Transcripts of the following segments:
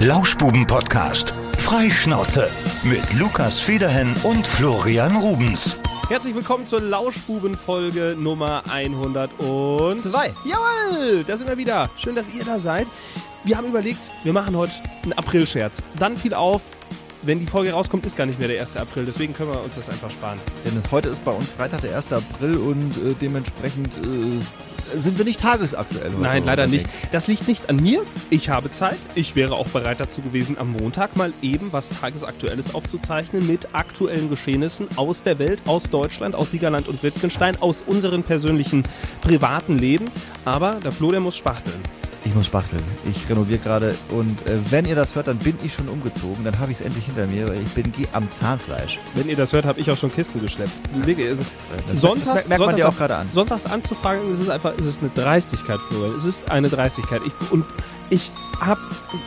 Lauschbuben-Podcast. Freischnauze mit Lukas Federhen und Florian Rubens. Herzlich willkommen zur Lauschbuben-Folge Nummer 102. Zwei. Jawohl, da sind wir wieder. Schön, dass ihr da seid. Wir haben überlegt, wir machen heute einen April-Scherz. Dann fiel auf, wenn die Folge rauskommt, ist gar nicht mehr der 1. April. Deswegen können wir uns das einfach sparen. Denn es, heute ist bei uns Freitag, der 1. April und äh, dementsprechend äh, sind wir nicht tagesaktuell. Heute Nein, leider nicht. Das liegt nicht an mir. Ich habe Zeit. Ich wäre auch bereit dazu gewesen, am Montag mal eben was Tagesaktuelles aufzuzeichnen mit aktuellen Geschehnissen aus der Welt, aus Deutschland, aus Siegerland und Wittgenstein, aus unseren persönlichen privaten Leben. Aber der Flo, der muss spachteln. Ich muss spachteln. Ich renoviere gerade und äh, wenn ihr das hört, dann bin ich schon umgezogen. Dann habe ich es endlich hinter mir. Ich bin am Zahnfleisch. Wenn ihr das hört, habe ich auch schon Kisten geschleppt. Es Das Sonntags, merkt man Sonntags dir auch gerade an. Sonntags anzufragen, es ist einfach, es ist eine Dreistigkeit, Florian. Es ist eine Dreistigkeit. Ich, und ich hab,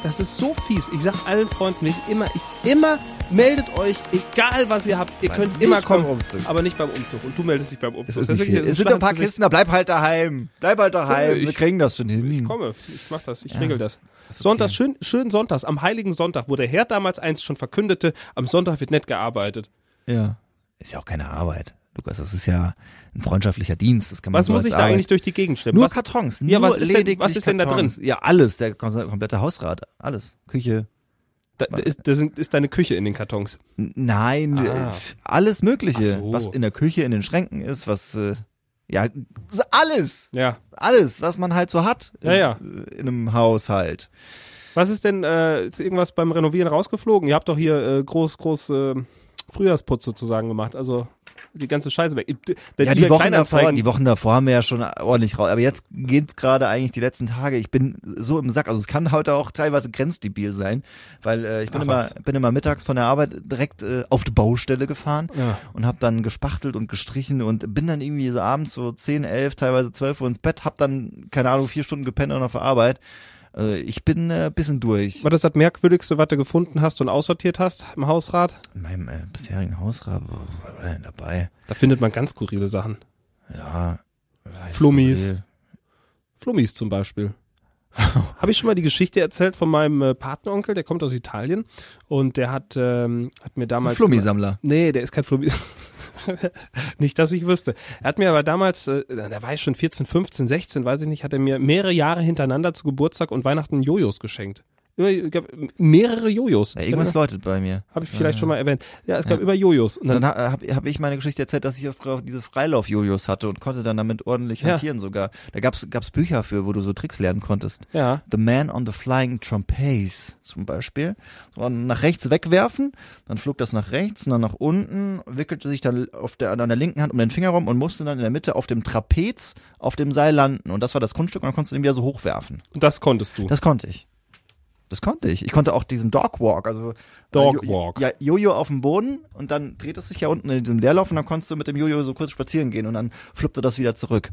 das ist so fies. Ich sag allen Freunden, ich immer, ich immer meldet euch, egal was ihr habt. Ihr Nein, könnt nicht immer beim kommen, Umzug. aber nicht beim Umzug. Und du meldest dich beim Umzug. Es ist Das nicht wirklich- Es sind ein paar. Kisten, da bleib halt daheim. Bleib halt daheim. Ich- wir kriegen das schon hin. Ich komme, ich mach das, ich Ja. regel das. Okay. Sonntags, schön, schön Sonntags, am Heiligen Sonntag, wo der Herr damals einst schon verkündete, am Sonntag wird nett gearbeitet. Ja. Ist ja auch keine Arbeit. Lukas, das ist ja ein freundschaftlicher Dienst. Das kann man Was so muss ich da Arbeit- eigentlich durch die Gegend schleppen? Nur was, Kartons. Ja, nur was ist denn- was ist denn da Kartons. Ja, alles. Der kom- komplette Hausrat. Alles. Küche. Da, da ist, da sind, ist deine Küche in den Kartons. Nein, Ah. äh, alles Mögliche. So. Was in der Küche, in den Schränken ist, was, äh, ja, alles. Ja. Alles, was man halt so hat. Ja, ja. In, in einem Haushalt. Was ist denn, äh, ist irgendwas beim Renovieren rausgeflogen? Ihr habt doch hier äh, groß, groß äh, Frühjahrsputz sozusagen gemacht. Also die ganze Scheiße weg. Der ja, die Wochen davor, die Wochen davor haben wir ja schon ordentlich raus. Aber jetzt geht gerade eigentlich die letzten Tage. Ich bin so im Sack. Also es kann heute auch teilweise grenzdebil sein, weil äh, ich bin Ach, immer, was? bin immer mittags von der Arbeit direkt äh, auf die Baustelle gefahren Ja. und habe dann gespachtelt und gestrichen und bin dann irgendwie so abends so 10, 11, teilweise 12 Uhr ins Bett, hab dann, keine Ahnung, vier Stunden gepennt und auf der Arbeit. Äh, ich bin äh, bisschen durch. War das das Merkwürdigste, was du gefunden hast und aussortiert hast im Hausrat? In meinem äh, bisherigen Hausrat, was war denn dabei? Da findet man ganz skurrile Sachen. Ja. Flummis. Flummis zum Beispiel. Habe ich schon mal die Geschichte erzählt von meinem äh, Patenonkel, der kommt aus Italien und der hat, ähm, hat mir ein damals... Flummisammler. Nee, der ist kein Flummi. nicht, dass ich wüsste. Er hat mir aber damals, äh, da war ich schon 14, 15, 16, weiß ich nicht, hat er mir mehrere Jahre hintereinander zu Geburtstag und Weihnachten Jojos geschenkt. Ich glaub, mehrere Jojos. Ja, irgendwas läutet bei mir. Habe ich vielleicht schon mal erwähnt. Ja, es gab immer Jojos. Und Dann dann, ha, habe hab ich meine Geschichte erzählt, dass ich auf, auf diese Freilauf-Jojos hatte und konnte dann damit ordentlich Ja. hantieren sogar. Da gab's gab's Bücher für, wo du so Tricks lernen konntest. ja, The Man on the Flying Trapeze zum Beispiel. So nach rechts wegwerfen, dann flog das nach rechts und dann nach unten, wickelte sich dann auf der, an der linken Hand um den Finger rum und musste dann in der Mitte auf dem Trapez auf dem Seil landen. Und das war das Kunststück und dann konntest du den wieder so hochwerfen. und das konntest du. Das konnte ich. Das konnte ich. Ich konnte auch diesen Dog Walk, also Dog äh, Jo- Walk. Ja, Jojo auf dem Boden und dann dreht es sich ja unten in diesem Leerlauf und dann konntest du mit dem Jojo so kurz spazieren gehen und dann flippte das wieder zurück.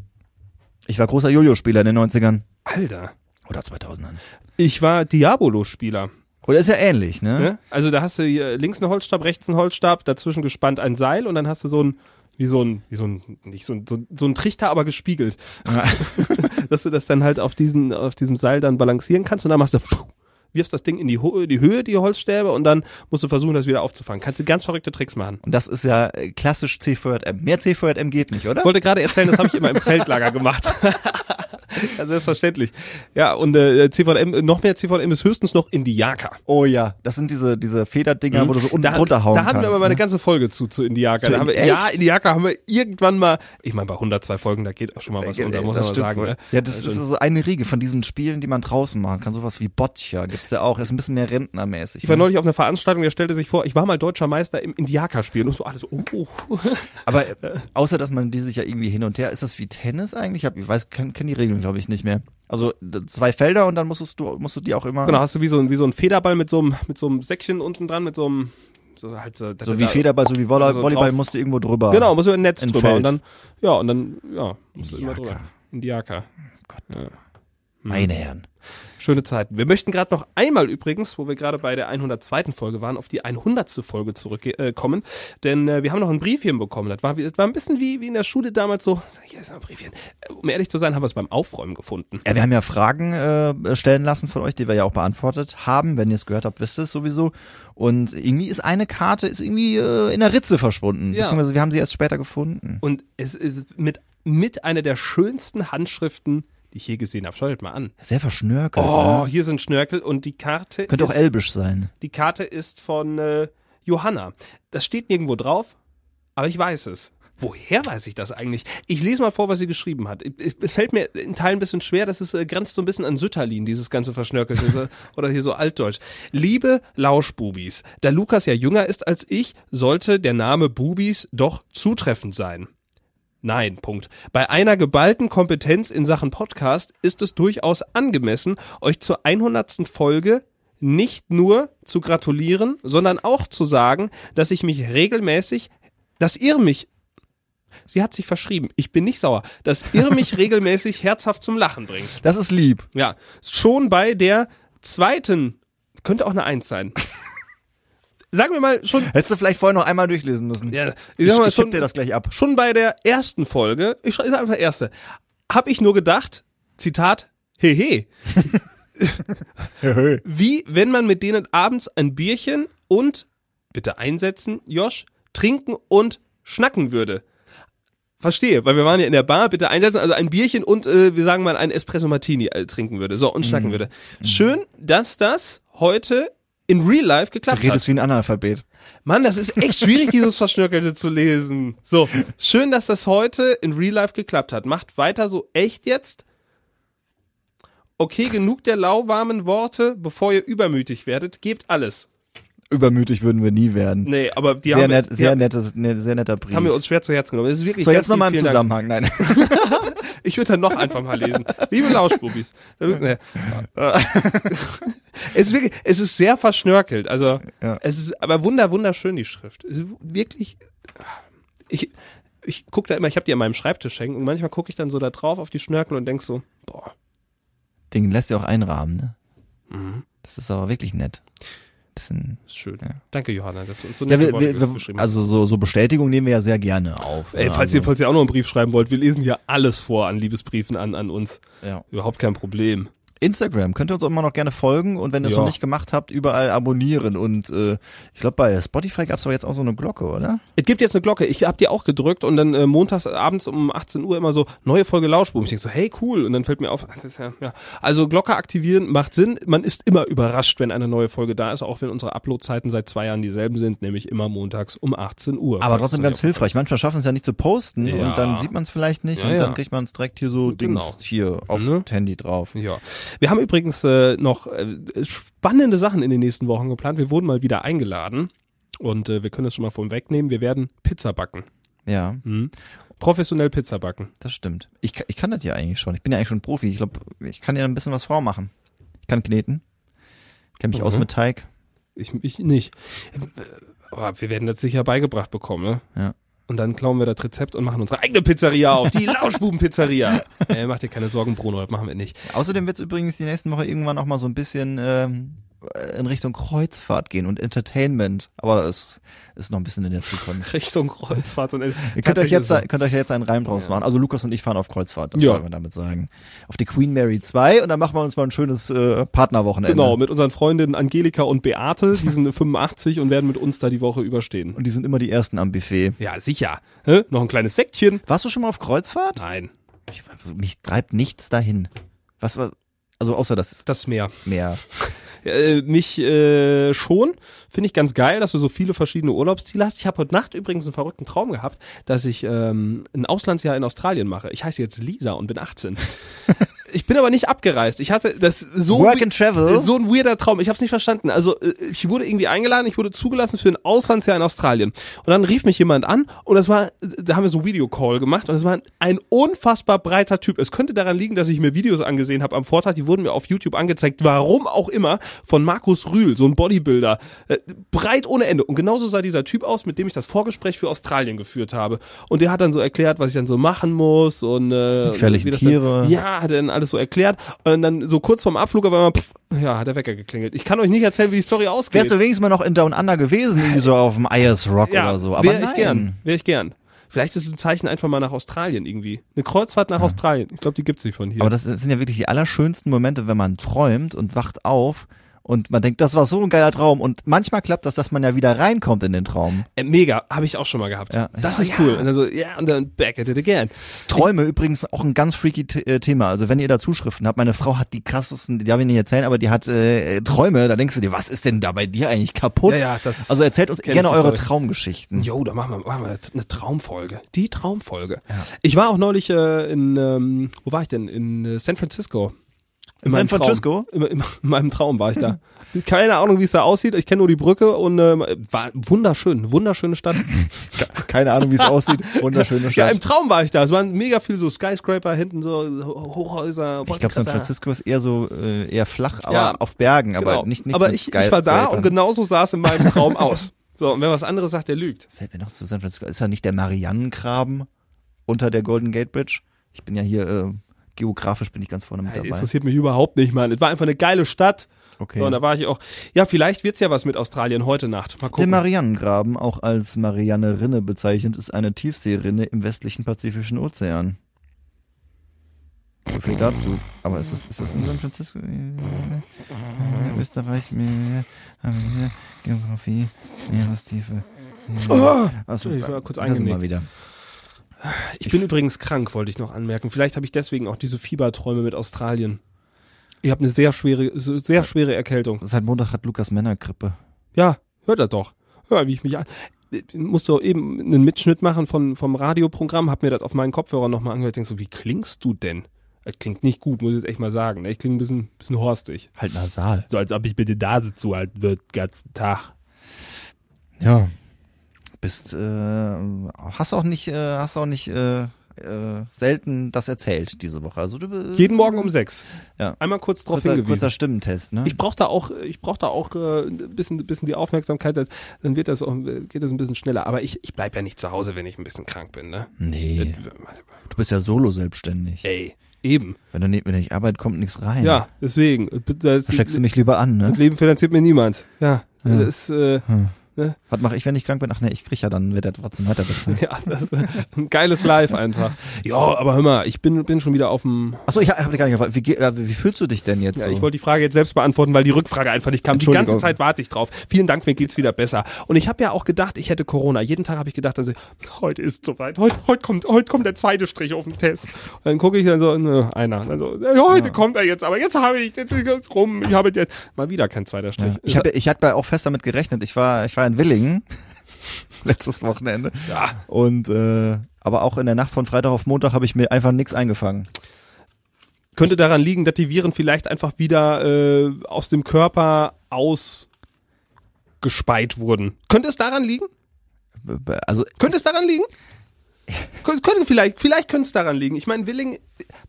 Ich war großer Jojo-Spieler in den 90ern Alter. oder 2000ern. Ich war Diabolo-Spieler. Oder ist ja ähnlich, ne? Ne? Also da hast du links einen Holzstab, rechts einen Holzstab, dazwischen gespannt ein Seil und dann hast du so ein wie so ein, wie so ein, nicht so ein, so, ein- so ein Trichter, aber gespiegelt. Dass du das dann halt auf diesen, auf diesem Seil dann balancieren kannst und dann machst du, wirfst das Ding in die, Ho die Höhe, die Holzstäbe und dann musst du versuchen, das wieder aufzufangen. Kannst du ganz verrückte Tricks machen. Und das ist ja äh, klassisch C4M. Mehr C4M geht nicht, oder? Ich wollte gerade erzählen, das habe ich immer im Zeltlager gemacht. ja, selbstverständlich. Ja, und äh, CVM, noch mehr CVM ist höchstens noch Indiaka. Oh ja, das sind diese, diese Federdinger, wo du so unten da, drunter hauen Da hatten kannst. wir aber mal eine ne? ganze Folge zu, zu Indiaka. Zu haben ja, Indiaka haben wir irgendwann mal, ich meine, bei 102 Folgen, da geht auch schon mal was Ja, unter, nee, muss man das mal sagen. Ne? Ja, das Also, ist so eine Riege von diesen Spielen, die man draußen machen kann. Sowas wie Boccia gibt's ja auch. Ist ein bisschen mehr rentnermäßig. ich war ne? neulich auf einer Veranstaltung, der stellte sich vor, ich war mal deutscher Meister im Indiaka-Spielen und so alles, oh, oh. Aber äh, außer, dass man die sich ja irgendwie hin und her, ist das wie Tennis eigentlich? Ich, hab, ich weiß, kenne kenn die Regeln, glaube ich, nicht mehr. Also zwei Felder und dann musstest du, musst du die auch immer. Genau, hast du wie so, ein- wie so ein Federball mit so einem, mit so einem Säckchen unten dran, mit so einem, so halt, so, So wie Federball, so wie Also Volleyball drauf- musst du irgendwo drüber. Genau, muss über ein Netz drüber Feld. und dann, ja, und dann, ja, musst du immer drüber. Indiaka. Gott. Ja. Meine Herren. Schöne Zeiten. Wir möchten gerade noch einmal übrigens, wo wir gerade bei der 102. Folge waren, auf die 100. Folge zurückkommen. Äh, denn äh, wir haben noch ein Briefchen bekommen. Das war, das war ein bisschen wie, wie in der Schule damals so, hier ist ein Briefchen. Äh, Um ehrlich zu sein, haben wir es beim Aufräumen gefunden. Ja, wir haben ja Fragen äh, stellen lassen von euch, die wir ja auch beantwortet haben. Wenn ihr es gehört habt, wisst ihr es sowieso. Und irgendwie ist eine Karte ist irgendwie äh, in der Ritze verschwunden. Ja. Beziehungsweise wir haben sie erst später gefunden. Und es ist mit, mit einer der schönsten Handschriften, die ich je gesehen habe. Schaut mal an. Sehr verschnörkelt. Oh, ne? hier sind Schnörkel und die Karte Könnte auch ist, elbisch sein. die Karte ist von äh, Johanna. Das steht nirgendwo drauf, aber ich weiß es. Woher weiß ich das eigentlich? Ich lese mal vor, was sie geschrieben hat. Es fällt mir in Teilen ein bisschen schwer, das ist, äh, grenzt so ein bisschen an Sütterlin, dieses ganze Verschnörkelte oder hier so altdeutsch. Liebe Lauschbubis, da Lukas ja jünger ist als ich, sollte der Name Bubis doch zutreffend sein. Nein, Punkt. Bei einer geballten Kompetenz in Sachen Podcast ist es durchaus angemessen, euch zur 100. Folge nicht nur zu gratulieren, sondern auch zu sagen, dass ich mich regelmäßig, dass ihr mich, sie hat sich verschrieben, ich bin nicht sauer, dass ihr mich regelmäßig herzhaft zum Lachen bringt. Das ist lieb. Ja, schon bei der zweiten, könnte auch eine Eins sein. Sagen wir mal schon, Hättest du vielleicht vorher noch einmal durchlesen müssen. ja, ich, ich mal ich schon, dir das gleich ab. schon bei der ersten Folge, ich schreibe einfach erste, habe ich nur gedacht, Zitat, hehe, wie wenn man mit denen abends ein Bierchen und, bitte einsetzen, Josh, trinken und schnacken würde. Verstehe, weil wir waren ja in der Bar, bitte einsetzen, also ein Bierchen und, äh, wir sagen mal, ein Espresso Martini äh, trinken würde, so, und schnacken würde. Schön, dass das heute in Real Life Du geklappt hat. redest wie ein Analphabet. Mann, das ist echt schwierig, dieses Verschnörkelte zu lesen. So, schön, dass das heute in Real Life geklappt hat. Macht weiter so echt jetzt. Okay, genug der lauwarmen Worte, bevor ihr übermütig werdet. Gebt alles. Übermütig würden wir nie werden. Nee, aber die sehr haben, nett, die sehr haben, nettes, ne, sehr netter Brief. haben wir uns schwer zu Herzen genommen. Das ist wirklich so, jetzt nochmal im Dank. Zusammenhang. Nein. Ich würde dann noch einfach mal lesen. Liebe Lauschbubis. Es ist wirklich, es ist sehr verschnörkelt. Also, Ja. es ist aber wunder, wunderschön, die Schrift. Es ist wirklich, ich, ich gucke da immer, ich habe die an meinem Schreibtisch hängen und manchmal gucke ich dann so da drauf auf die Schnörkel und denk so, boah, Den lässt ja auch einrahmen, ne? Mhm. Das ist aber wirklich nett. Bisschen. ist schön. Ja. Danke, Johanna, dass du uns so Ja, wir, wir, geschrieben hast. also so, so Bestätigung nehmen wir ja sehr gerne auf. Ey, ne? falls, ihr, also, falls ihr auch noch einen Brief schreiben wollt, wir lesen hier alles vor an Liebesbriefen an, an uns. ja. Überhaupt kein Problem. Instagram könnt ihr uns auch immer noch gerne folgen und wenn ihr es Ja. noch nicht gemacht habt, überall abonnieren und äh, ich glaube bei Spotify gab es aber jetzt auch so eine Glocke, oder? Es gibt jetzt eine Glocke. Ich hab die auch gedrückt und dann äh, montags abends um 18 Uhr immer so neue Folge Lauschbuben. Ich denk so, hey cool. Und dann fällt mir auf, ja, ja. Also Glocke aktivieren macht Sinn. Man ist immer überrascht, wenn eine neue Folge da ist, auch wenn unsere Upload-Zeiten seit zwei Jahren dieselben sind, nämlich immer montags um 18 Uhr. Aber trotzdem ganz hilfreich. Manchmal schaffen es ja nicht zu posten Ja. und dann sieht man es vielleicht nicht und dann kriegt man es direkt hier so Genau. Dings hier aufs Ne? Handy drauf. Ja. Wir haben übrigens äh, noch äh, spannende Sachen in den nächsten Wochen geplant. Wir wurden mal wieder eingeladen und äh, wir können das schon mal vorhin wegnehmen. Wir werden Pizza backen. Ja, Mhm. Professionell Pizza backen. das stimmt. Ich, ich kann das ja eigentlich schon. Ich bin ja eigentlich schon Profi. Ich glaube, ich kann ja ein bisschen was vormachen. Ich kann kneten. Ich kenne mich Mhm. aus mit Teig. Ich, ich nicht. Aber wir werden das sicher beigebracht bekommen, ne? Ja. Und dann klauen wir das Rezept und machen unsere eigene Pizzeria auf. Die Lauschbuben-Pizzeria. äh, mach dir keine Sorgen, Bruno, das machen wir nicht. Außerdem wird es übrigens die nächsten Woche irgendwann auch mal so ein bisschen ähm, in Richtung Kreuzfahrt gehen und Entertainment. Aber das ist noch ein bisschen in der Zukunft. Richtung Kreuzfahrt und Ihr könnt euch, jetzt, könnt euch jetzt einen Reim draus Ja. machen. Also Lukas und ich fahren auf Kreuzfahrt, das Ja. wollen wir damit sagen. Auf die Queen Mary 2 und dann machen wir uns mal ein schönes äh, Partnerwochenende. Genau, mit unseren Freundinnen Angelika und Beate, die sind 85 und werden mit uns da die Woche überstehen. Und die sind immer die ersten am Buffet. Ja, sicher. Hä? Noch ein kleines Säckchen? Warst du schon mal auf Kreuzfahrt? Nein, Ich, mich treibt nichts dahin. Was war, also außer das das Meer. Meer. Äh, mich äh, schon. Finde ich ganz geil, dass du so viele verschiedene Urlaubsziele hast. Ich habe heute Nacht übrigens einen verrückten Traum gehabt, dass ich ähm, ein Auslandsjahr in Australien mache. Ich heiße jetzt Lisa und bin 18. ich bin aber nicht abgereist. Ich hatte das so Work and travel? so ein weirder Traum. Ich habe es nicht verstanden. Also äh, ich wurde irgendwie eingeladen, ich wurde zugelassen für ein Auslandsjahr in Australien. Und dann rief mich jemand an und das war, da haben wir so Videocall gemacht und es war ein unfassbar breiter Typ. Es könnte daran liegen, dass ich mir Videos angesehen habe am Vortag, die wurden mir auf YouTube angezeigt, warum auch immer, von Markus Rühl, so ein Bodybuilder. Äh, breit ohne Ende. Und genauso sah dieser Typ aus, mit dem ich das Vorgespräch für Australien geführt habe. Und der hat dann so erklärt, was ich dann so machen muss und äh, Die gefährlichen wie das Tiere. Dann, ja, hat dann alles so erklärt und dann so kurz vorm Abflug aber immer, pff, ja, hat der Wecker geklingelt. Ich kann euch nicht erzählen, wie die Story ausgeht. Wärst du wenigstens mal noch in Down Under gewesen, irgendwie so auf dem Ayers Rock ja, oder so. Aber wäre nein. ich gern, wäre ich gern. Vielleicht ist es ein Zeichen einfach mal nach Australien irgendwie. Eine Kreuzfahrt nach Australien. Ich glaube, die gibt's nicht von hier. Aber das sind ja wirklich die allerschönsten Momente, wenn man träumt und wacht auf und man denkt, das war so ein geiler Traum. Und manchmal klappt das, dass man ja wieder reinkommt in den Traum. äh, mega, habe ich auch schon mal gehabt. Ja. Das Ja, ist ja. cool. Und dann so, ja, und dann back at it again. Träume übrigens auch ein ganz freaky äh, Thema. Also wenn ihr da Zuschriften habt, meine Frau hat die krassesten, die darf ich nicht erzählen, aber die hat äh, Träume, da denkst du dir, was ist denn da bei dir eigentlich kaputt? Ja, ja, das also erzählt uns gerne ich eure. Traumgeschichten. Jo, da machen wir, machen wir eine Traumfolge. Die Traumfolge. Ich war auch neulich äh, in, ähm, wo war ich denn? In äh, San Francisco. In meinem San Francisco? In, in, in meinem Traum war ich da. Keine Ahnung, wie es da aussieht. Ich kenne nur die Brücke und ähm, war wunderschön, wunderschöne Stadt. Keine Ahnung, wie es aussieht. Wunderschöne Ja, Stadt. im Traum war ich da. Es waren mega viel so Skyscraper hinten, so Hochhäuser. ich glaube, San. Francisco ist eher so äh, eher flach, aber Ja, auf Bergen, aber Genau. nicht nicht Aber ich, ich war da und genauso sah es in meinem Traum aus. So, und wer was anderes sagt, der lügt. Seid mir noch zu San Francisco. Ist ja nicht der Mariannengraben unter der Golden Gate Bridge? Ich bin ja hier äh, geografisch bin ich ganz vorne mit dabei. interessiert mich überhaupt nicht, Mann. Es war einfach eine geile Stadt. Okay. So, und da war ich auch. Ja, vielleicht wird's ja was mit Australien heute Nacht. Mal Der gucken. Mariannengraben, auch als Marianne-Rinne bezeichnet, ist eine Tiefseerinne im westlichen Pazifischen Ozean. So viel dazu. Aber ist das, ist das in San Francisco? Äh, Österreich, Meer, äh, Geografie, Meerestiefe. Achso, Ich war kurz eingenickt. wieder. Ich bin übrigens krank, wollte ich noch anmerken. Vielleicht habe ich deswegen auch diese Fieberträume mit Australien. Ich habe eine sehr schwere, sehr schwere Erkältung. Seit Montag hat Lukas Männergrippe. Ja, hört er doch. Hör, wie ich mich an. Ich musste eben einen Mitschnitt machen von, vom Radioprogramm, hab mir das auf meinen Kopfhörer nochmal angehört. Denk so, wie klingst du denn? Das klingt nicht gut, muss ich jetzt echt mal sagen. ne? Ich klinge ein bisschen, bisschen horstig. Halt nasal. So als ob ich bitte Nase zuhalten würde, den ganzen Tag. Ja. Bist, äh, hast auch nicht, äh, hast auch nicht, äh, äh, selten das erzählt diese Woche. Also du Jeden Morgen um sechs. Ja. Einmal kurz drauf kurzer, hingewiesen. kurzer Stimmtest, ne? Ich brauche da auch, ich brauche da auch äh, ein bisschen, bisschen die Aufmerksamkeit, dann- wird das auch, geht das ein bisschen schneller. Aber ich, ich bleib ja nicht zu Hause, wenn ich ein bisschen krank bin, ne? nee, du bist ja solo selbstständig. Ey, eben. Wenn du nicht, wenn du nicht arbeitest, kommt nichts rein. Ja, deswegen. Das, Da steckst du mich lieber an, ne? das Leben finanziert mir niemand. Ja, Ja. das ist, äh, Was mache ich, wenn ich krank bin? Ach ne, ich krieg ja dann, wird er trotzdem weiter bezahlt. ja, das ist ein geiles Live einfach. Ja, aber hör mal, ich bin, bin schon wieder auf dem. Achso, ich habe gar nicht gefragt. Wie, äh, wie fühlst du dich denn jetzt Ja, so? ich wollte die Frage jetzt selbst beantworten, weil die Rückfrage einfach nicht kam. Die ganze. Zeit warte ich drauf. Vielen Dank, mir geht's wieder besser. Und ich habe ja auch gedacht, ich hätte Corona. Jeden Tag habe ich gedacht, also heute ist soweit. Heute, heute kommt, heute kommt der zweite Strich auf den Test. Und dann gucke ich dann so, ne, einer. Dann so, ja, heute kommt er jetzt, aber jetzt habe ich, jetzt ist es rum. Ich habe jetzt mal wieder kein zweiter Strich. ja. Ich habe ich hab ja auch fest damit gerechnet. Ich war, ich war in Willingen letztes Wochenende. ja, Und äh, aber auch in der Nacht von Freitag auf Montag habe ich mir einfach nichts eingefangen. könnte daran liegen, dass die Viren vielleicht einfach wieder äh, aus dem Körper ausgespeit wurden. Könnte es daran liegen? Also Könnte es daran liegen? Könnte, vielleicht, vielleicht könnte es daran liegen. Ich meine, Willing,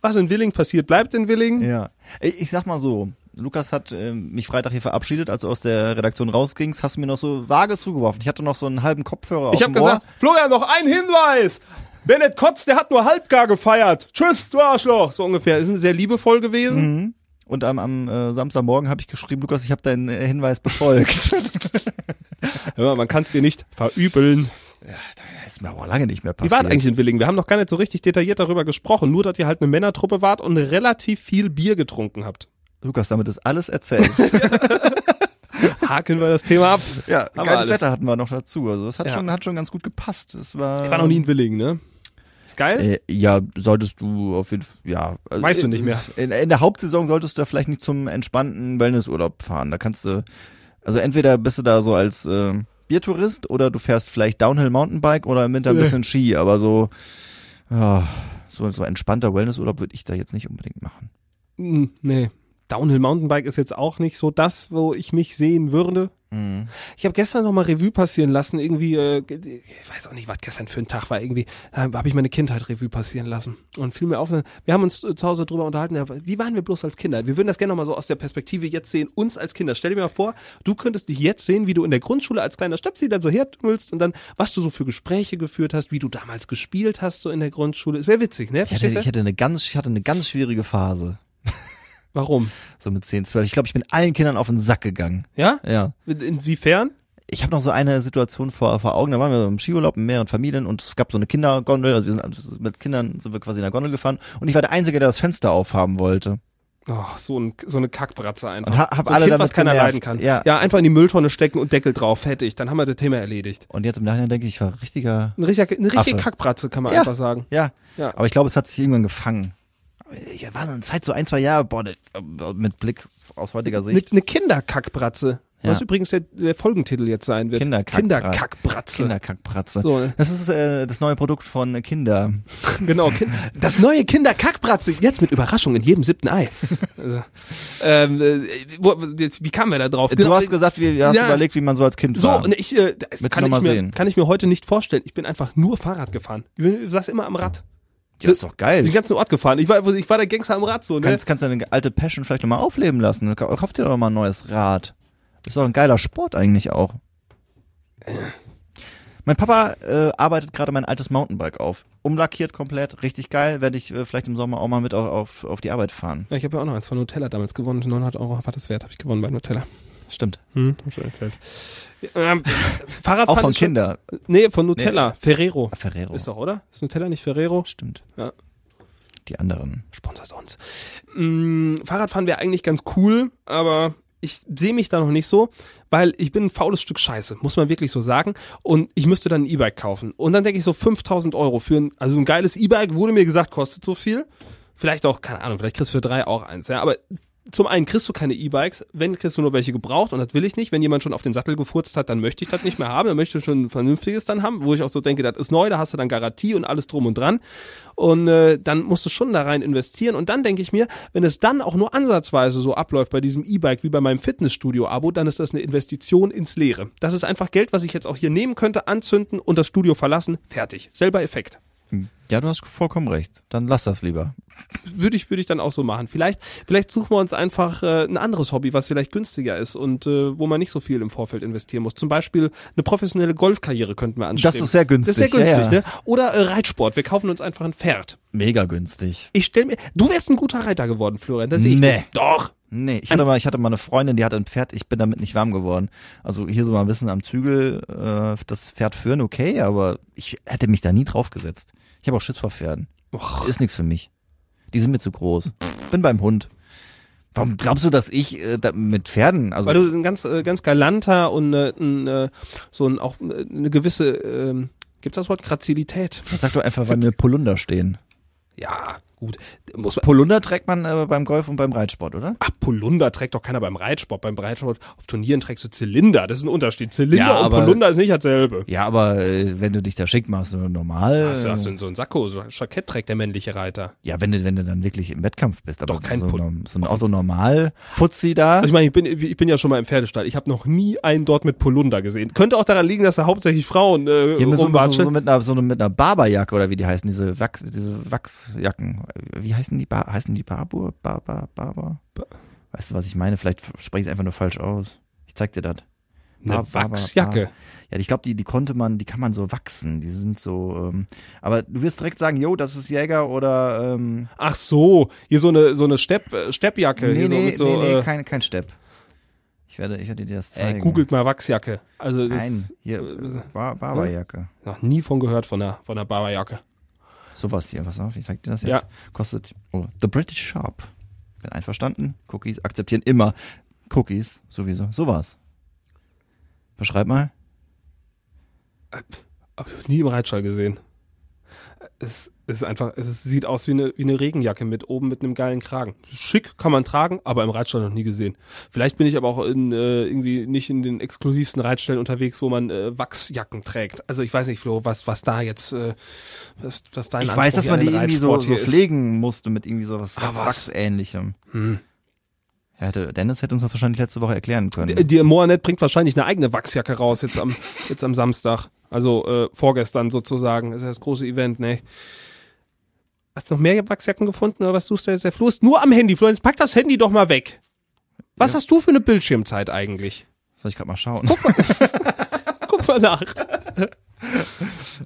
was in Willing passiert, bleibt in Willing. Ja. Ich, ich sag mal so, Lukas hat äh, mich Freitag hier verabschiedet, als du aus der Redaktion rausgingst, hast du mir noch so vage zugeworfen. Ich hatte noch so einen halben Kopfhörer Ich auf habe dem Ohr. gesagt, Florian, noch ein Hinweis. Wer nicht kotzt, der hat nur halbgar gefeiert. Tschüss, du Arschloch. So ungefähr. Ist sehr liebevoll gewesen. Mhm. Und am, am äh, Samstagmorgen habe ich geschrieben, Lukas, ich habe deinen äh, Hinweis befolgt. Hör mal, man kann es dir nicht verübeln. das ist mir aber lange nicht mehr Wie passiert. wart eigentlich in Willing? Wir haben noch gar nicht so richtig detailliert darüber gesprochen. Nur, dass ihr halt eine Männertruppe wart und relativ viel Bier getrunken habt. Lukas, damit ist alles erzählt. Haken wir das Thema ab. ja, Haben geiles. Wetter hatten wir noch dazu. Also das hat Ja. schon hat schon ganz gut gepasst. Das war Ich war noch nie in Willing, ne? Ist geil? Äh, ja, solltest du auf jeden Fall, ja. also Weißt du nicht mehr. In, in der Hauptsaison solltest du da vielleicht nicht zum entspannten Wellnessurlaub fahren. Da kannst du, also entweder bist du da so als äh, Biertourist oder du fährst vielleicht Downhill Mountainbike oder im Winter ein bisschen Ski, aber so, ja, so, so entspannter Wellnessurlaub würde ich da jetzt nicht unbedingt machen. Hm, nee. Downhill Mountainbike ist jetzt auch nicht so das, wo ich mich sehen würde. Mhm. Ich habe gestern noch mal Revue passieren lassen, irgendwie, äh, ich weiß auch nicht, was gestern für ein Tag war, irgendwie äh, habe ich meine Kindheit Revue passieren lassen und fiel mir auf, wir haben uns zu Hause drüber unterhalten, ja, wie waren wir bloß als Kinder? Wir würden das gerne noch mal so aus der Perspektive jetzt sehen, uns als Kinder. Stell dir mal vor, du könntest dich jetzt sehen, wie du in der Grundschule als kleiner Stöpsi dann so hertummelst und dann, was du so für Gespräche geführt hast, wie du damals gespielt hast so in der Grundschule. Es wäre witzig, ne? Ich hatte, ich hatte eine ganz, ich hatte eine ganz schwierige Phase. Warum? So mit 10, 12. Ich glaube, ich bin allen Kindern auf den Sack gegangen. Ja? Ja. Inwiefern? Ich habe noch so eine Situation vor, vor Augen, da waren wir im Skiurlaub mit mehreren Familien und es gab so eine Kindergondel, also wir sind also mit Kindern sind wir quasi in der Gondel gefahren und ich war der Einzige, der das Fenster aufhaben wollte. Oh, so, ein, so eine Kackbratze einfach. Und ha- hab so ein alle kind, damit was keiner genervt. leiden kann. Ja. ja, einfach in die Mülltonne stecken und Deckel drauf, fertig. Dann haben wir das Thema erledigt. Und jetzt im Nachhinein denke ich, ich war ein richtiger, Eine richtige. Kackbratze, kann man Ja. einfach sagen. ja. Ja. Aber ich glaube, es hat sich irgendwann gefangen. Ich war eine Zeit so ein, zwei Jahre, boah, ne- mit Blick aus heutiger Sicht. eine Kinderkackbratze. Ja. Was übrigens der, der Folgentitel jetzt sein wird. Kinderkackbratze. Kinderkackbratze. Kinderkackbratze. So, ne? Das ist äh, das neue Produkt von Kinder. genau. Kind, das neue Kinderkackbratze. Jetzt mit Überraschung in jedem siebten Ei. also, ähm, äh, wo, jetzt, wie kamen wir da drauf? Du Genau, hast gesagt, wie, hast Ja. überlegt, wie man so als Kind So, war. und ich, äh, das Willst kann ich, mir, sehen? kann ich mir heute nicht vorstellen. Ich bin einfach nur Fahrrad gefahren. Ich, bin, ich saß immer am Rad. Ja, ist doch geil. Den ganzen Ort gefahren. Ich war, ich war der Gangster am Rad so, ne? Kannst, kannst deine alte Passion vielleicht nochmal aufleben lassen. Ka- Kauf dir doch mal ein neues Rad. Ist doch ein geiler Sport eigentlich auch. Mein Papa äh, arbeitet gerade mein altes Mountainbike auf. Umlackiert komplett, richtig geil. Werde ich äh, vielleicht im Sommer auch mal mit auf, auf, auf die Arbeit fahren. Ja, ich habe ja auch noch eins von Nutella damals gewonnen. 900 Euro war das wert, habe ich gewonnen bei Nutella. Stimmt. Hm, hab schon erzählt. Ähm, Fahrradfahren Auch von ist schon- Kindern. Nee, von Nutella. Ferrero. Ferrero. Ist doch, oder? Ist Nutella nicht Ferrero? Stimmt. Ja. Die anderen. Sponsert uns. Mm, Fahrradfahren wäre eigentlich ganz cool, aber ich sehe mich da noch nicht so, weil ich bin ein faules Stück Scheiße, muss man wirklich so sagen. Und ich müsste dann ein E-Bike kaufen. Und dann denke ich so 5000 Euro für ein, also ein geiles E-Bike, wurde mir gesagt, kostet so viel. Vielleicht auch, keine Ahnung, vielleicht kriegst du für drei auch eins, ja. Aber zum einen kriegst du keine E-Bikes, wenn kriegst du nur welche gebraucht und das will ich nicht. Wenn jemand schon auf den Sattel gefurzt hat, dann möchte ich das nicht mehr haben, dann möchte ich schon ein vernünftiges dann haben, wo ich auch so denke, das ist neu, da hast du dann Garantie und alles drum und dran. Und äh, dann musst du schon da rein investieren. Und dann denke ich mir, wenn es dann auch nur ansatzweise so abläuft bei diesem E-Bike wie bei meinem Fitnessstudio-Abo, dann ist das eine Investition ins Leere. Das ist einfach Geld, was ich jetzt auch hier nehmen könnte, anzünden und das Studio verlassen. Fertig. Selber Effekt. Ja, du hast vollkommen recht. Dann lass das lieber. Würde ich würde ich dann auch so machen. Vielleicht vielleicht suchen wir uns einfach äh, ein anderes Hobby, was vielleicht günstiger ist und äh, wo man nicht so viel im Vorfeld investieren muss. Zum Beispiel eine professionelle Golfkarriere könnten wir anstreben. Das ist sehr günstig. Das ist sehr günstig, ja, ja. ne? Oder äh, Reitsport. Wir kaufen uns einfach ein Pferd. Mega günstig. Ich stell mir, du wärst ein guter Reiter geworden, Florian. Das sehe ich Nee. dich. Doch. Nee, ich hatte mal, ich hatte mal eine Freundin, die hatte ein Pferd, ich bin damit nicht warm geworden. Also hier so mal ein bisschen am Zügel äh, das Pferd führen, okay, aber ich hätte mich da nie drauf gesetzt. Ich habe auch Schiss vor Pferden. Och. Ist nichts für mich. Die sind mir zu groß. Bin beim Hund. Warum glaubst du, dass ich äh, da mit Pferden, also Weil du ein ganz äh, ganz galanter und äh, ein, äh, so ein auch äh, eine gewisse ähm, gibt's das Wort Grazilität? sag doch einfach, weil mir Polunder stehen. Ja, gut. Muss man, Polunder trägt man äh, beim Golf und beim Reitsport, oder? Ach, Polunder trägt doch keiner beim Reitsport. Beim Reitsport auf Turnieren trägst du Zylinder. Das ist ein Unterschied. Zylinder Ja, und aber- Polunder ist nicht dasselbe. Ja, aber äh, wenn du dich da schick machst, so normal. Hast du, hast du so ein Sakko, so ein Jackett trägt der männliche Reiter. ja, wenn du, wenn du dann wirklich im Wettkampf bist, aber Doch kein so, Pol- so, auch so normal Fuzzi da. Also ich meine, ich bin, ich bin ja schon mal im Pferdestall. Ich habe noch nie einen dort mit Polunder gesehen. Könnte auch daran liegen, dass da hauptsächlich Frauen äh, Hier mit so, so, rumwatschen. so, mit einer, so mit einer Barberjacke oder wie die heißen, diese Wachs, diese Wachsjacken. Wie heißen die? Bar, heißen die Barbour? Barber? Barber? Ba- Weißt du, was ich meine? Vielleicht spreche ich es einfach nur falsch aus. Ich zeig dir das. Eine Bar- Wachsjacke. Bar- Ja, ich glaube, die, die konnte man, die kann man so wachsen. Die sind so, ähm, aber du wirst direkt sagen, yo, das ist Jäger oder, ähm, Ach so, hier so eine so eine Stepp, äh, Steppjacke. nee, hier so nee, mit so, nee, nee, äh, kein, kein Stepp. Ich werde, ich werde dir das zeigen. äh, googelt mal Wachsjacke. Also das Nein, hier, äh, Bar Barberjacke. noch nie von gehört von der von der Barberjacke. Sowas hier, pass auf, ich zeig dir das jetzt. Ja. Kostet, oh, The British Shop. Bin einverstanden. Cookies akzeptieren immer. Cookies, sowieso. Sowas. Beschreib mal. Aber nie im Reitstall gesehen. Es ist einfach, es sieht aus wie eine, wie eine Regenjacke mit oben mit einem geilen Kragen. Schick kann man tragen, aber im Reitstall noch nie gesehen. Vielleicht bin ich aber auch in, äh, irgendwie nicht in den exklusivsten Reitstellen unterwegs, wo man äh, Wachsjacken trägt. Also ich weiß nicht, Flo, was, was da jetzt, äh, was, was dein Ich Anspruch weiß, dass man an die irgendwie so, so pflegen musste mit irgendwie sowas Ah, was? Wachsähnlichem. Hm. Ja, hätte, Dennis hätte uns das wahrscheinlich letzte Woche erklären können. Die, die Moanet bringt wahrscheinlich eine eigene Wachsjacke raus jetzt am, jetzt am Samstag. Also äh, vorgestern sozusagen. Das ist das große Event, ne? Hast du noch mehr Wachsjacken gefunden oder was suchst du jetzt? Der Flo ist nur am Handy. Flo, jetzt pack das Handy doch mal weg. Was hast du für eine Bildschirmzeit eigentlich? Soll ich gerade mal schauen? Guck mal nach.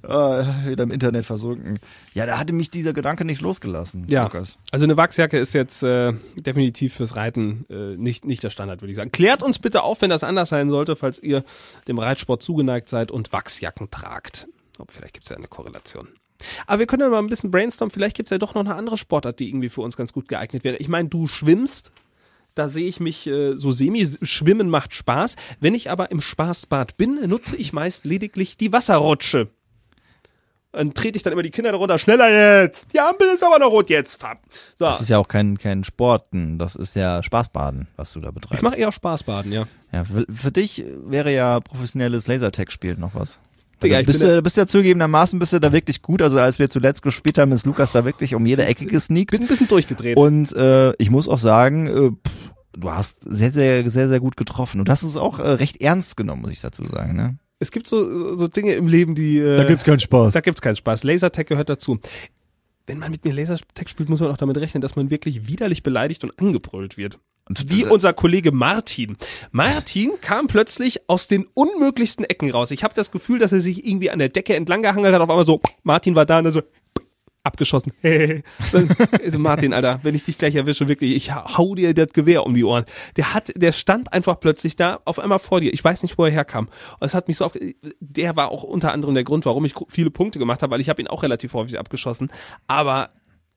Ah, wieder im Internet versunken. Ja, da hatte mich dieser Gedanke nicht losgelassen. Ja. Lukas. Also eine Wachsjacke ist jetzt äh, definitiv fürs Reiten äh, nicht, nicht der Standard, würde ich sagen. Klärt uns bitte auf, wenn das anders sein sollte, falls ihr dem Reitsport zugeneigt seid und Wachsjacken tragt. Ob vielleicht gibt es ja eine Korrelation. Aber wir können ja mal ein bisschen brainstormen. Vielleicht gibt es ja doch noch eine andere Sportart, die irgendwie für uns ganz gut geeignet wäre. Ich meine, du schwimmst. Da sehe ich mich äh, so semi. Schwimmen macht Spaß. Wenn ich aber im Spaßbad bin, nutze ich meist lediglich die Wasserrutsche. Dann trete ich dann immer die Kinder darunter. Schneller jetzt! Die Ampel ist aber noch rot jetzt. So. Das ist ja auch kein, kein Sporten, das ist ja Spaßbaden, was du da betreibst. Ich mache eher Spaßbaden, ja. ja, für, für dich wäre ja professionelles Lasertag-Spiel noch was. Digga, Also bist, du, bist ja zugegebenermaßen bist du da wirklich gut. Also als wir zuletzt gespielt haben, ist Lukas da wirklich um jede Ecke gesneakt. Bin ein bisschen durchgedreht. Und äh, ich muss auch sagen, äh, du hast sehr, sehr, sehr, sehr gut getroffen. Und das ist auch äh, recht ernst genommen, muss ich dazu sagen. Ne? es gibt so, so Dinge im Leben, die. Äh, keinen Spaß. da gibt's keinen Spaß. Lasertag gehört dazu. Wenn man mit mir Lasertag spielt, muss man auch damit rechnen, dass man wirklich widerlich beleidigt und angebrüllt wird. Und Wie unser Kollege Martin. Martin kam plötzlich aus den unmöglichsten Ecken raus. Ich habe das Gefühl, dass er sich irgendwie an der Decke entlang gehangelt hat. Auf einmal so, Martin war da und dann so abgeschossen. also Martin, Alter, wenn ich dich gleich erwische, wirklich, ich hau dir das Gewehr um die Ohren. Der hat, der stand einfach plötzlich da, auf einmal vor dir. Ich weiß nicht, wo er herkam. Und es hat mich so auf, der war auch unter anderem der Grund, warum ich viele Punkte gemacht habe, weil ich habe ihn auch relativ häufig abgeschossen. Aber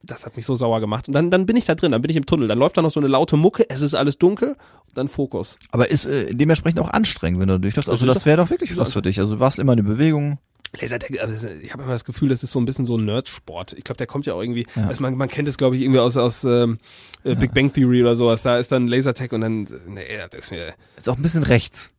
das hat mich so sauer gemacht. Und dann, dann bin ich da drin, dann bin ich im Tunnel. Dann läuft da noch so eine laute Mucke, es ist alles dunkel, und dann Fokus. Aber ist äh, dementsprechend auch anstrengend, wenn du durchläufst. Also Das das wäre doch wirklich was für dich. Also du warst immer eine Bewegung. Lasertag, also ich habe immer das Gefühl, das ist so ein bisschen so ein Nerdsport. Ich glaube, der kommt ja auch irgendwie, Ja. also man, man kennt es, glaube ich, irgendwie aus, aus ähm, äh, Big Bang Theory oder sowas. Da ist dann Lasertag und dann, nee, das ist mir. Ist auch ein bisschen rechts.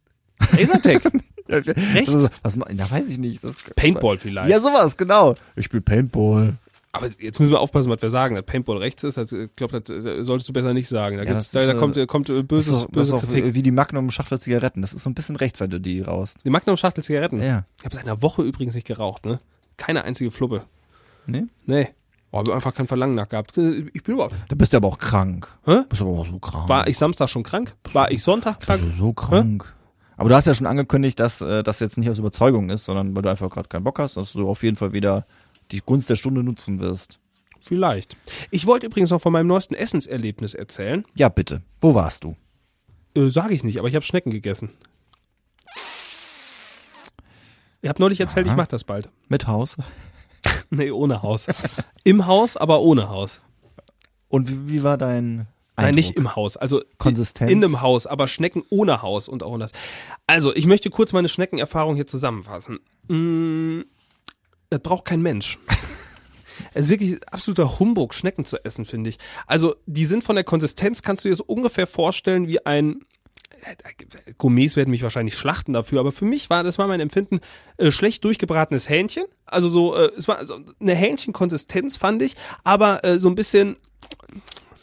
Lasertag? Rechts? Was, ma- da weiß ich nicht. Das, Paintball vielleicht. Ja, sowas, genau. Ich spiele Paintball. Aber jetzt müssen wir aufpassen, was wir sagen. Dass Paintball rechts ist, das, ich glaube, das äh, solltest du besser nicht sagen. Da, Ja, gibt's, da, ist, da kommt, äh, äh, kommt äh, Das böses, das ist böse auch Kritik. wie die Magnum-Schachtel Zigaretten. Das ist so ein bisschen rechts, wenn du die raust. Die Magnum-Schachtel Zigaretten. Ja. Ich habe seit einer Woche übrigens nicht geraucht, ne? Keine einzige Fluppe. Nee? Nee. Oh, habe einfach kein Verlangen nach gehabt. Ich bin überhaupt. Da bist du aber auch krank. Hä? Bist aber auch so krank. War ich Samstag schon krank? War ich Sonntag krank? Bist du so krank. Aber du hast ja schon angekündigt, dass äh, das jetzt nicht aus Überzeugung ist, sondern weil du einfach gerade keinen Bock hast, dass du auf jeden Fall wieder die Gunst der Stunde nutzen wirst. Vielleicht. Ich wollte übrigens noch von meinem neuesten Essenserlebnis erzählen. Ja, bitte. Wo warst du? Äh, Sage ich nicht, aber ich habe Schnecken gegessen. Ich habe neulich erzählt, Aha. ich mache das bald. Mit Haus. Nee, ohne Haus. Im Haus, aber ohne Haus. Und wie, wie war dein Eindruck? Nein, nicht im Haus. Also Konsistenz? in einem Haus, aber Schnecken ohne Haus und auch das. Also, ich möchte kurz meine Schneckenerfahrung hier zusammenfassen. Das braucht kein Mensch. Es ist wirklich absoluter Humbug, Schnecken zu essen, finde ich. Also, die sind von der Konsistenz, kannst du dir so ungefähr vorstellen wie ein Gourmets werden mich wahrscheinlich schlachten dafür, aber für mich war, das war mein Empfinden, äh, schlecht durchgebratenes Hähnchen. Also so, äh, es war so eine Hähnchenkonsistenz, fand ich, aber äh, so ein bisschen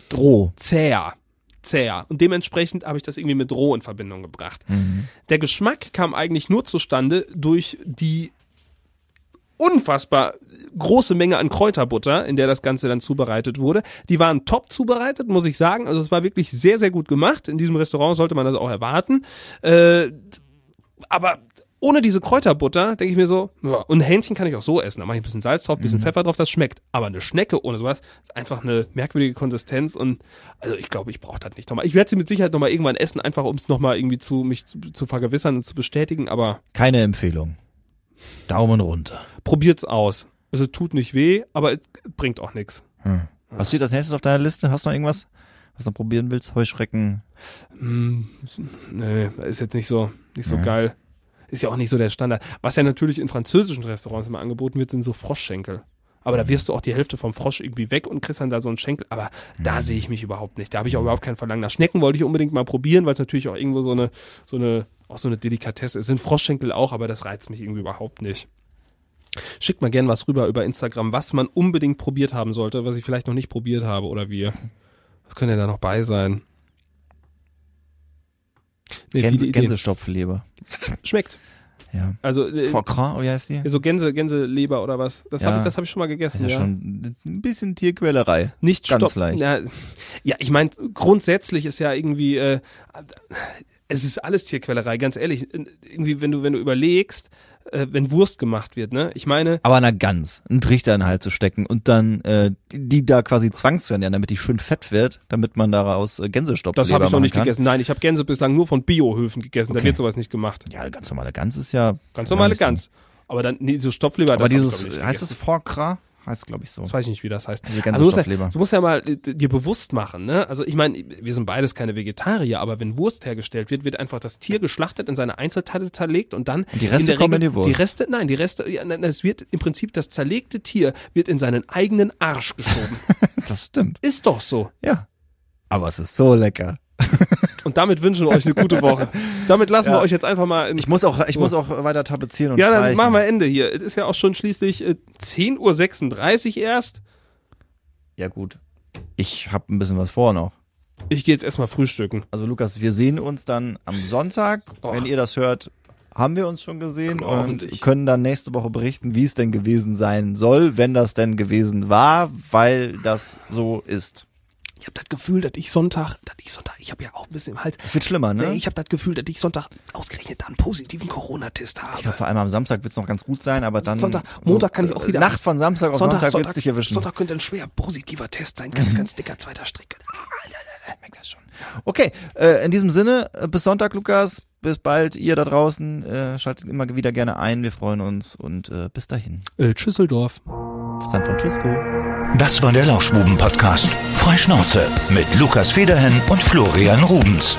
Droh. zäher. Zäher. Und dementsprechend habe ich das irgendwie mit roh in Verbindung gebracht. Der Geschmack kam eigentlich nur zustande durch die unfassbar große Menge an Kräuterbutter, in der das Ganze dann zubereitet wurde. Die waren top zubereitet, muss ich sagen. Also es war wirklich sehr, sehr gut gemacht. In diesem Restaurant sollte man das auch erwarten. Äh, aber ohne diese Kräuterbutter denke ich mir so, ja, und Hähnchen kann ich auch so essen. Da mache ich ein bisschen Salz drauf, ein bisschen Pfeffer drauf, das schmeckt. Aber eine Schnecke ohne sowas ist einfach eine merkwürdige Konsistenz und also ich glaube, ich brauche das nicht nochmal. Ich werde sie mit Sicherheit nochmal irgendwann essen, einfach um es nochmal irgendwie zu mich zu, zu vergewissern und zu bestätigen, aber Keine Empfehlung. Daumen runter. probiert's aus. Also tut nicht weh, aber es bringt auch nichts. Was steht als nächstes auf deiner Liste? Hast du noch irgendwas, was du probieren willst? Heuschrecken? Hm, nee, ist jetzt nicht so, nicht so geil. Ist ja auch nicht so der Standard. Was ja natürlich in französischen Restaurants immer angeboten wird, sind so Froschschenkel. Aber da wirst du auch die Hälfte vom Frosch irgendwie weg und kriegst dann da so einen Schenkel. Aber da sehe ich mich überhaupt nicht. Da habe ich auch überhaupt kein Verlangen nach Schnecken. Wollte ich unbedingt mal probieren, weil es natürlich auch irgendwo so eine, so eine, auch so eine Delikatesse ist. Sind Froschschenkel auch, aber das reizt mich irgendwie überhaupt nicht. Schickt mal gern was rüber über Instagram, was man unbedingt probiert haben sollte, was ich vielleicht noch nicht probiert habe oder wir. Was könnte da noch bei sein? Nee, Gänse. Gänsestopfleber. Schmeckt. Ja. Also äh, Foie Gras, wie heißt die? so Gänse, Gänseleber oder was. Das Ja. habe ich, das hab ich schon mal Das gegessen. ist ja ja. schon ein bisschen Tierquälerei. Nicht ganz stopp. leicht. Ja, ja ich meine, grundsätzlich ist ja irgendwie, äh, es ist alles Tierquälerei, ganz ehrlich. Irgendwie, wenn du, wenn du überlegst, äh, wenn Wurst gemacht wird, ne? Ich meine, Aber einer Gans, einen Trichter in den Hals zu stecken und dann äh, die, die da quasi zwangszuernähren, damit die schön fett wird, damit man daraus äh, Gänsestopfleber das habe ich noch nicht kann. gegessen. Nein, ich habe Gänse bislang nur von Biohöfen gegessen. Da Okay. wird sowas nicht gemacht. Ja, ganz normale Gans ist ja Ganz normale Ja, Gans. Aber dann, nee, so Stopfleber, Aber dieses, heißt es gegessen. Heißt glaube ich so. Das weiß ich nicht, wie das heißt. Also du, musst ja, du musst ja mal äh, dir bewusst machen, ne? Also ich meine, wir sind beides keine Vegetarier, aber wenn Wurst hergestellt wird, wird einfach das Tier geschlachtet, in seine Einzelteile zerlegt und dann Und die Reste in kommen Regel, in die Wurst. Die Reste, nein, die Reste, ja, es wird im Prinzip das zerlegte Tier wird in seinen eigenen Arsch geschoben. Das stimmt. Ist doch so. Ja. Aber es ist so lecker. Und damit wünschen wir euch eine gute Woche. Damit lassen Ja. wir euch jetzt einfach mal. In, Ich muss auch, ich muss auch weiter tapezieren und ja, dann streichen. machen wir Ende hier. Es ist ja auch schon schließlich äh, 10.36 Uhr erst. Ja gut. Ich habe ein bisschen was vor noch. Ich gehe jetzt erstmal frühstücken. Also Lukas, wir sehen uns dann am Sonntag. Och. Wenn ihr das hört, haben wir uns schon gesehen und Hoffentlich. können dann nächste Woche berichten, wie es denn gewesen sein soll, wenn das denn gewesen war, weil das so ist. Ich habe das Gefühl, dass ich Sonntag, dass ich Sonntag, ich habe ja auch ein bisschen im Hals. Es wird schlimmer, ne? Nee, ich habe das Gefühl, dass ich Sonntag ausgerechnet da einen positiven Corona-Test habe. Ich glaube, vor allem am Samstag wird es noch ganz gut sein, aber dann Sonntag, Montag kann ich auch wieder- Nacht von Samstag auf Sonntag, wird's dich erwischen. Sonntag könnte ein schwer positiver Test sein. Ganz, ganz dicker zweiter Strick. Ich merk das schon. Okay, äh, in diesem Sinne, äh, bis Sonntag, Lukas. Bis bald, ihr da draußen. Äh, schaltet immer wieder gerne ein. Wir freuen uns und äh, bis dahin. Äh, Tschüsseldorf. San Francisco. Das war der Lauschbuben-Podcast. Freischnauze mit Lukas Federhen und Florian Rubens.